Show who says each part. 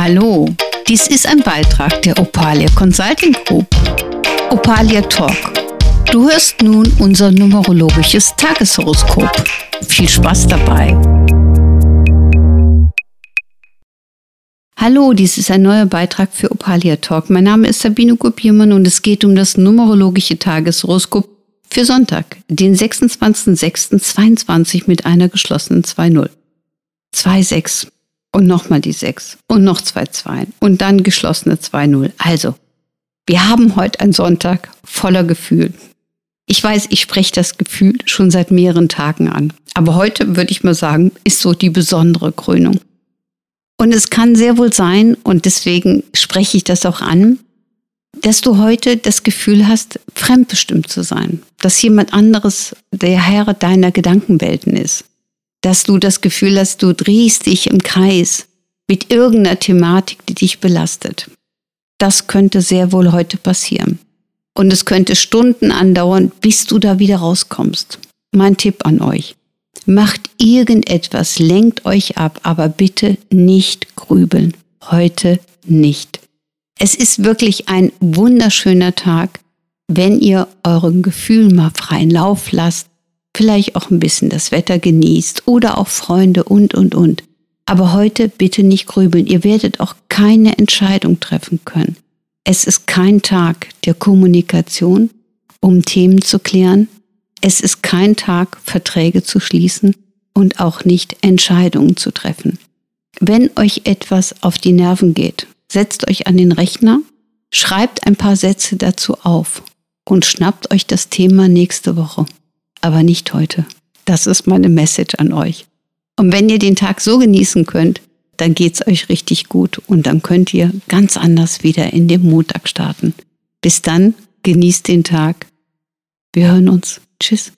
Speaker 1: Hallo, dies ist ein Beitrag der Opalia Consulting Group. Opalia Talk. Du hörst nun unser numerologisches Tageshoroskop. Viel Spaß dabei. Hallo, dies ist ein neuer Beitrag für Opalia Talk. Mein Name ist Sabine Gubiermann und es geht um das numerologische Tageshoroskop für Sonntag, den 26.06.22 mit einer geschlossenen 2.0. 2.6 und nochmal die 6 und noch zwei Zweien und dann geschlossene 2-0. Also, wir haben heute einen Sonntag voller Gefühl. Ich weiß, ich spreche das Gefühl schon seit mehreren Tagen an, aber heute würde ich mal sagen, ist so die besondere Krönung. Und es kann sehr wohl sein, und deswegen spreche ich das auch an, dass du heute das Gefühl hast, fremdbestimmt zu sein, dass jemand anderes der Herr deiner Gedankenwelten ist dass du das Gefühl hast, du drehst dich im Kreis mit irgendeiner Thematik, die dich belastet. Das könnte sehr wohl heute passieren. Und es könnte Stunden andauern, bis du da wieder rauskommst. Mein Tipp an euch. Macht irgendetwas, lenkt euch ab, aber bitte nicht grübeln. Heute nicht. Es ist wirklich ein wunderschöner Tag, wenn ihr euren Gefühl mal freien Lauf lasst vielleicht auch ein bisschen das Wetter genießt oder auch Freunde und, und, und. Aber heute bitte nicht grübeln. Ihr werdet auch keine Entscheidung treffen können. Es ist kein Tag der Kommunikation, um Themen zu klären. Es ist kein Tag, Verträge zu schließen und auch nicht Entscheidungen zu treffen. Wenn euch etwas auf die Nerven geht, setzt euch an den Rechner, schreibt ein paar Sätze dazu auf und schnappt euch das Thema nächste Woche aber nicht heute. Das ist meine Message an euch. Und wenn ihr den Tag so genießen könnt, dann geht's euch richtig gut und dann könnt ihr ganz anders wieder in den Montag starten. Bis dann, genießt den Tag. Wir hören uns. Tschüss.